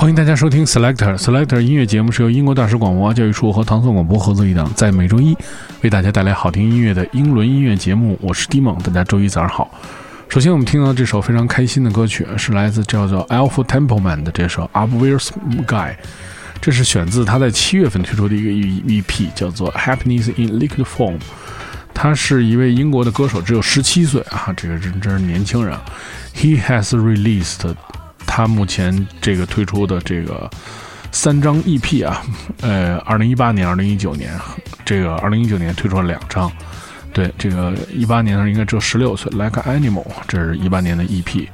欢迎大家收听 Selector Selector 音乐节目，是由英国大使广播教育处和唐宋广播合作一档，在每周一为大家带来好听音乐的英伦音乐节目。我是 D 梦，大家周一早上好。首先，我们听到这首非常开心的歌曲，是来自叫做 Alpha Templeman 的这首 Up Where Sky，这是选自他在七月份推出的一个 EP，叫做 Happiness in Liquid Form。他是一位英国的歌手，只有十七岁啊，这个人真是年轻人。He has released 他目前这个推出的这个三张 EP 啊，呃，二零一八年、二零一九年，这个二零一九年推出了两张。对，这个一八年的时候应该只有十六岁，Like Animal，这是一八年的 EP。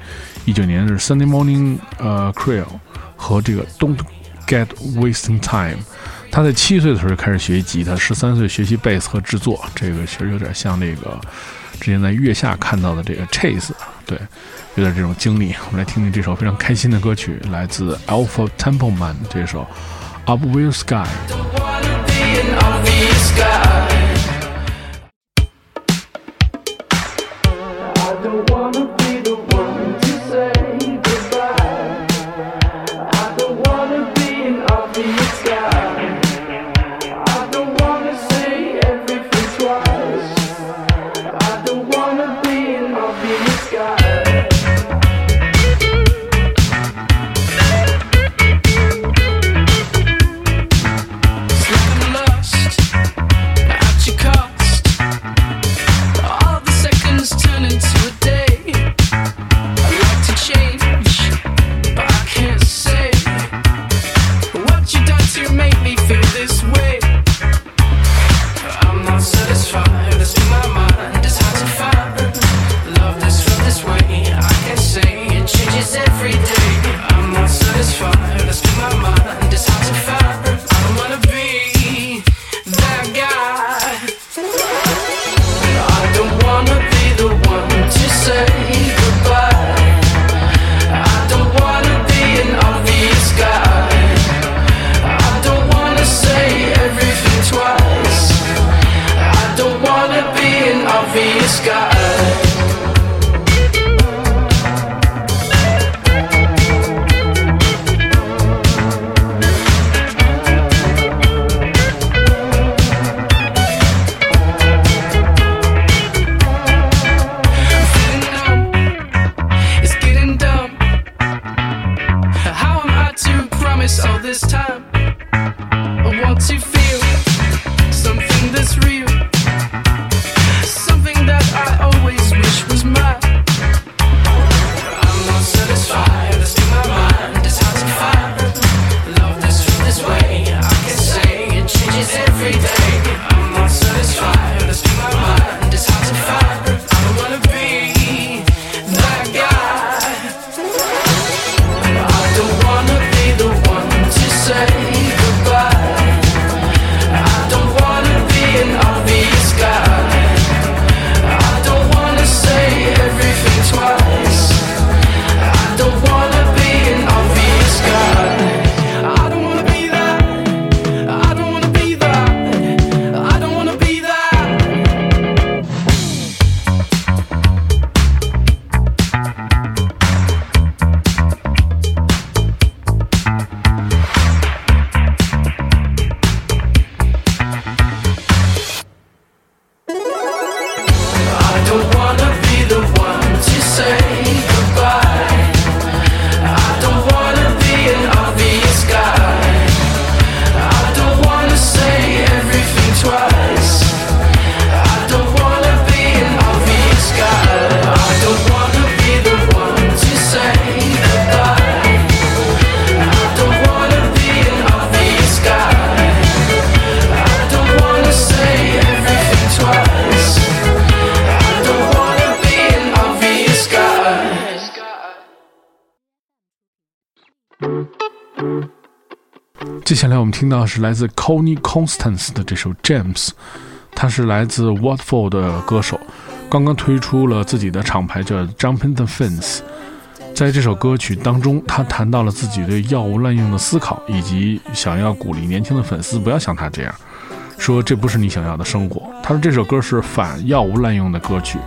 一九年是 Sunday Morning，呃 c r e o l 和这个 Don't Get Wasting Time。他在七岁的时候就开始学习吉他，十三岁学习贝斯和制作，这个其实有点像那个之前在月下看到的这个 Chase，对，有点这种经历。我们来听听这首非常开心的歌曲，来自 Alpha Templeman 这首 Up Where Sky。接下来我们听到是来自 c o n y Constance 的这首《James》，他是来自 Watford 的歌手，刚刚推出了自己的厂牌叫 Jumping the Fence。在这首歌曲当中，他谈到了自己对药物滥用的思考，以及想要鼓励年轻的粉丝不要像他这样，说这不是你想要的生活。他说这首歌是反药物滥用的歌曲，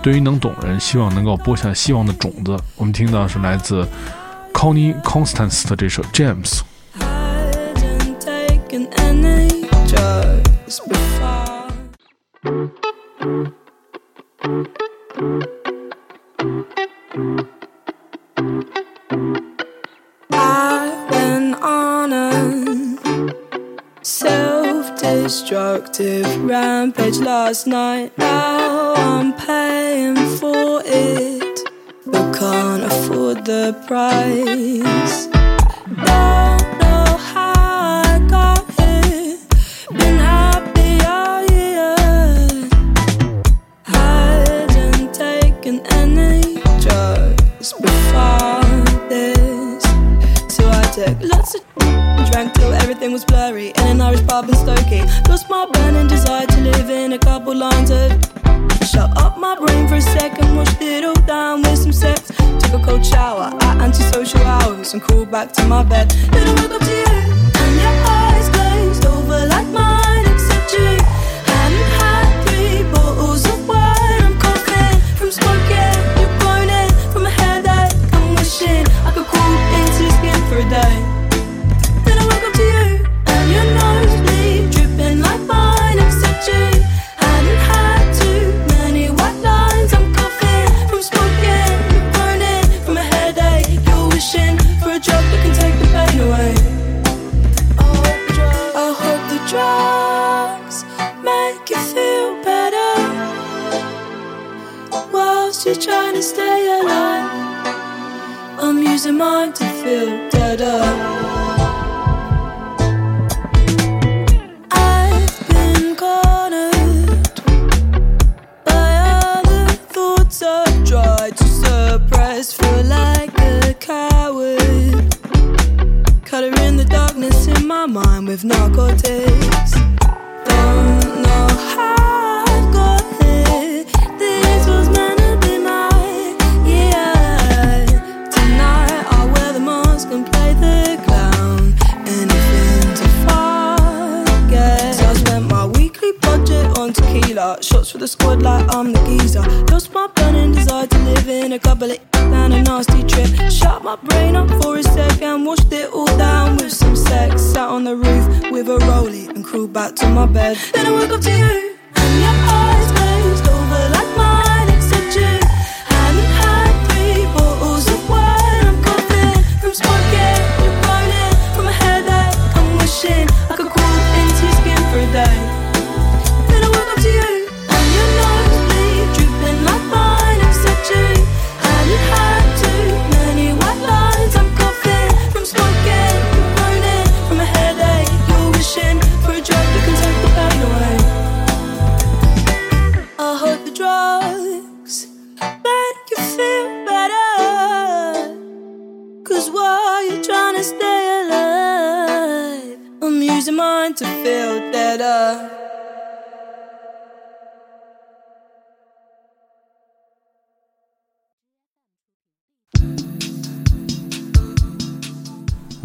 对于能懂人，希望能够播下希望的种子。我们听到是来自 c o n y Constance 的这首《James》。this before. I've been on a self destructive rampage last night. Now I'm paying for it, but can't afford the price. social hours and crawl back to my bed. Then I woke up to you.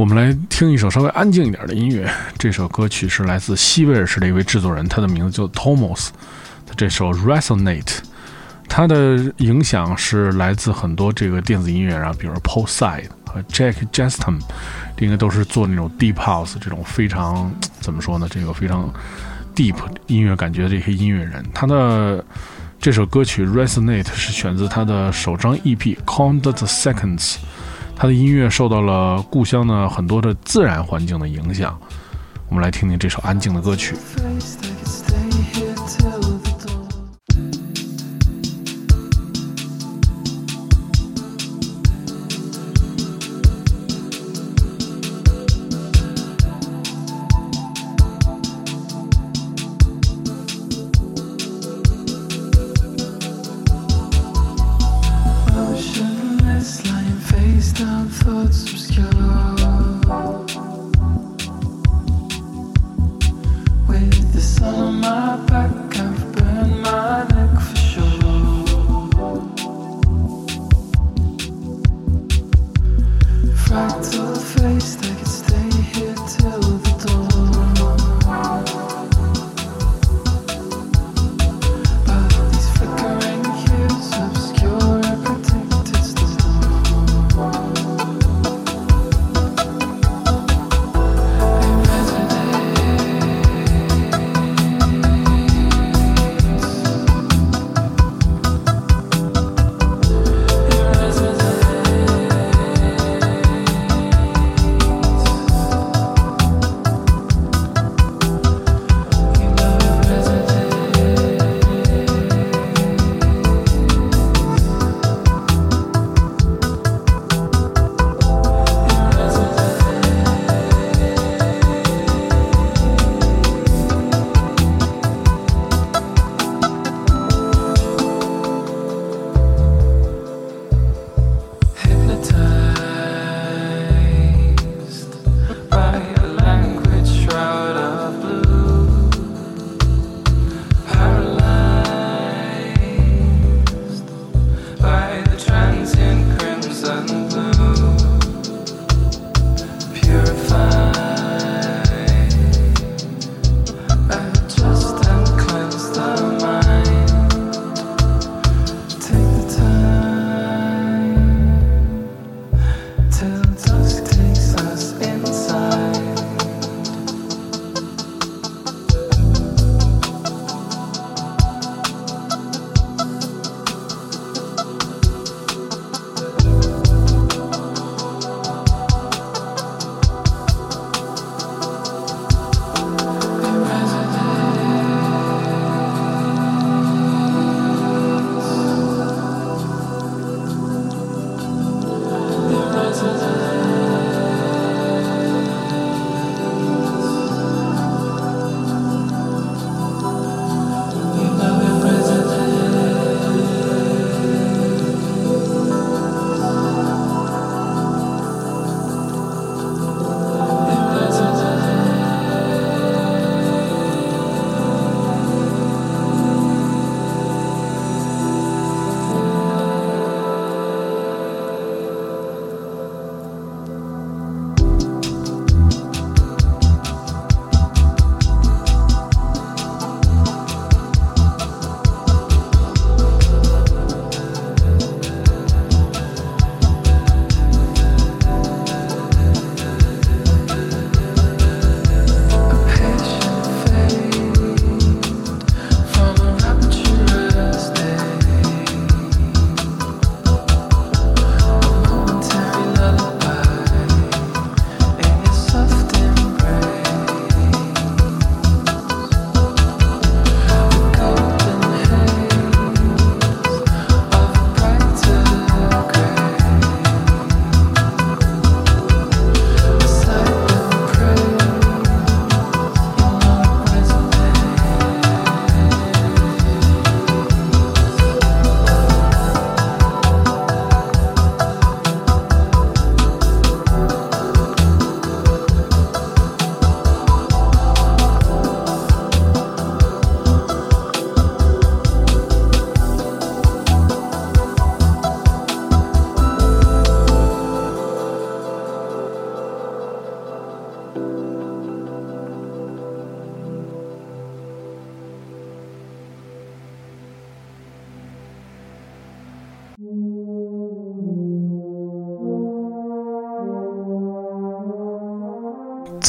我们来听一首稍微安静一点的音乐。这首歌曲是来自西威尔士的一位制作人，他的名字叫 Thomas。他这首 Resonate，他的影响是来自很多这个电子音乐啊，比如 Paul Side 和 Jack j e s t o n 应该都是做那种 Deep House 这种非常怎么说呢？这个非常 Deep 音乐感觉的这些音乐人，他的。这首歌曲《Resonate》是选自他的首张 EP《Count the Seconds》。他的音乐受到了故乡的很多的自然环境的影响。我们来听听这首安静的歌曲。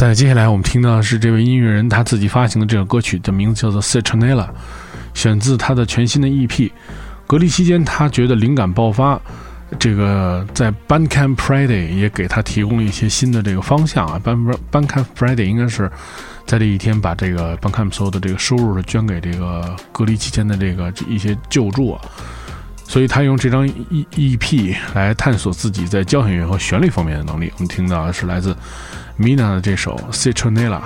在接下来我们听到的是这位音乐人他自己发行的这首歌曲，的名字叫做《Citronella》，选自他的全新的 EP。隔离期间，他觉得灵感爆发，这个在 Bandcamp Friday 也给他提供了一些新的这个方向啊。Band Bandcamp Friday 应该是在这一天把这个 Bandcamp 所有的这个收入捐给这个隔离期间的这个一些救助啊。所以他用这张 E EP 来探索自己在交响乐和旋律方面的能力。我们听到的是来自 Mina 的这首 Citronella。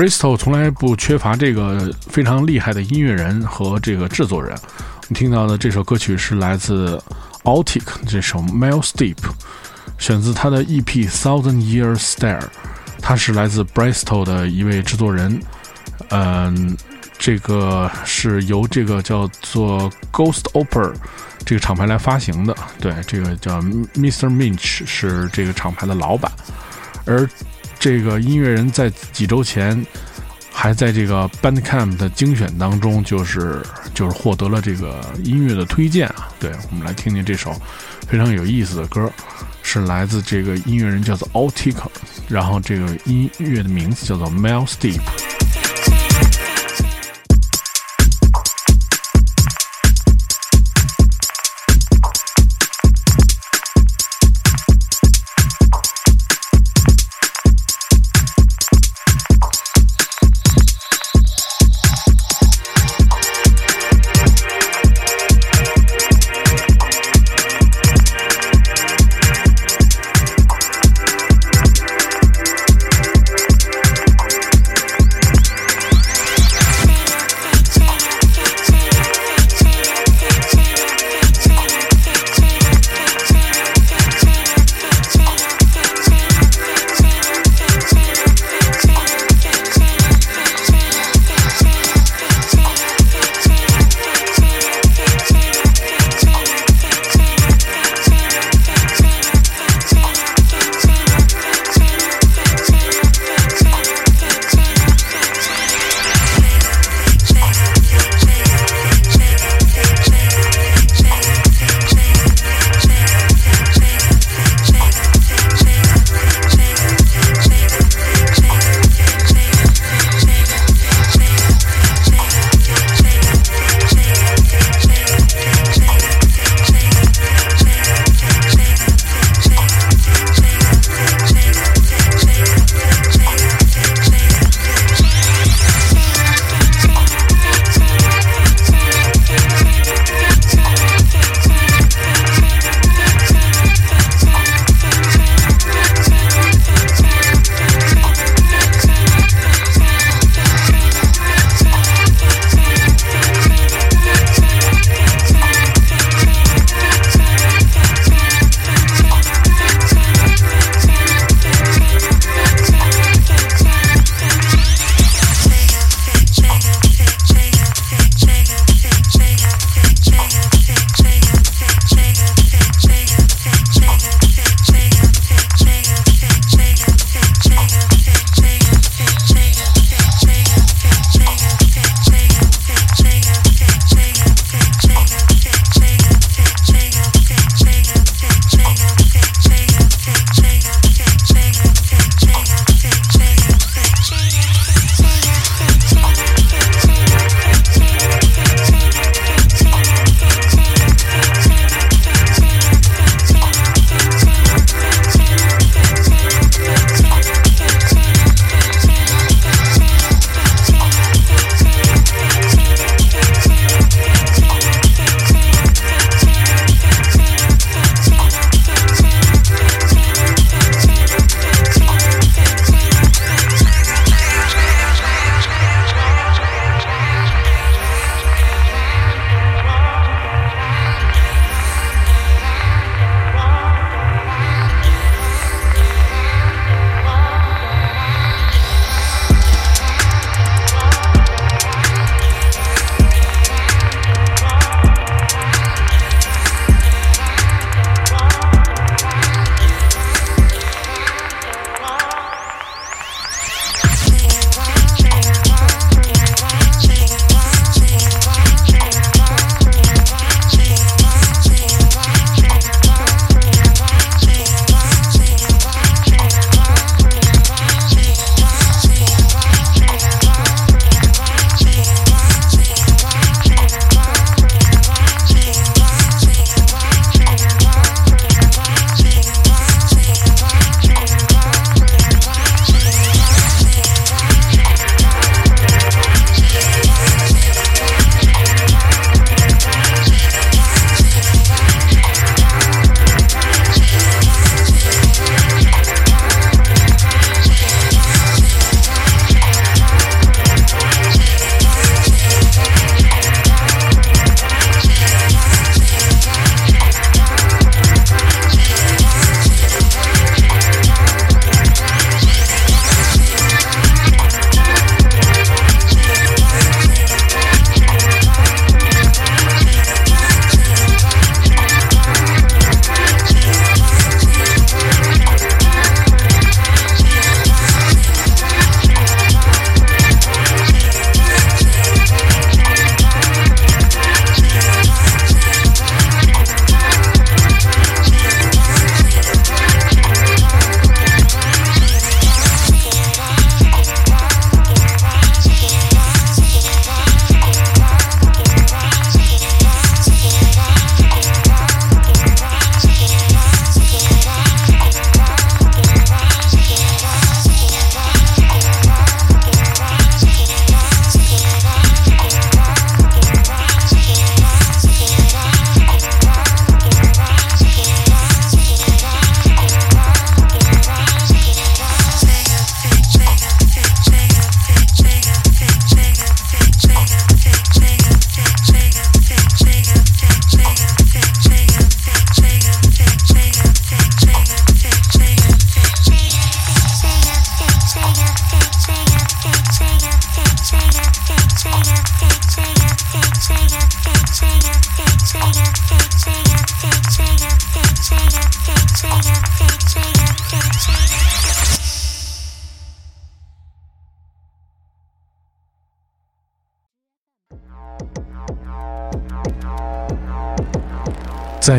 ，Bristol 从来不缺乏这个非常厉害的音乐人和这个制作人。我们听到的这首歌曲是来自 Altic 这首 Mel Steep，选自他的 EP Thousand Year Star 他是来自 Bristol 的一位制作人。嗯，这个是由这个叫做 Ghost Opera 这个厂牌来发行的。对，这个叫 Mr. Minch 是这个厂牌的老板，而这个音乐人在几周前还在这个 Bandcamp 的精选当中，就是就是获得了这个音乐的推荐啊。对，我们来听听这首非常有意思的歌，是来自这个音乐人叫做 Altica，然后这个音乐的名字叫做 Mel Steep。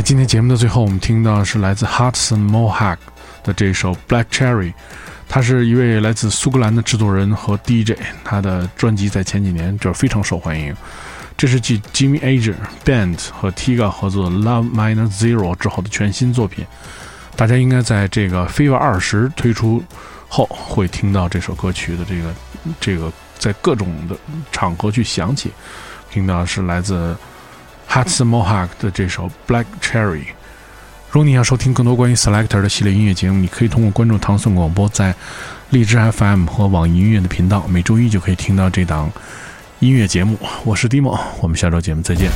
今天节目的最后，我们听到是来自 Hudson Mohawk 的这首《Black Cherry》。他是一位来自苏格兰的制作人和 DJ，他的专辑在前几年就非常受欢迎。这是继 Jimmy Ager Band 和 Tiga 合作的《Love Minor Zero》之后的全新作品。大家应该在这个 Fever 二十推出后会听到这首歌曲的这个这个在各种的场合去响起。听到是来自 Hudson Mohawk 的这首《Black Cherry》。如果你想收听更多关于 Selector 的系列音乐节目，你可以通过关注唐宋广播在荔枝 FM 和网易音乐的频道，每周一就可以听到这档音乐节目。我是 Dimo，我们下周节目再见。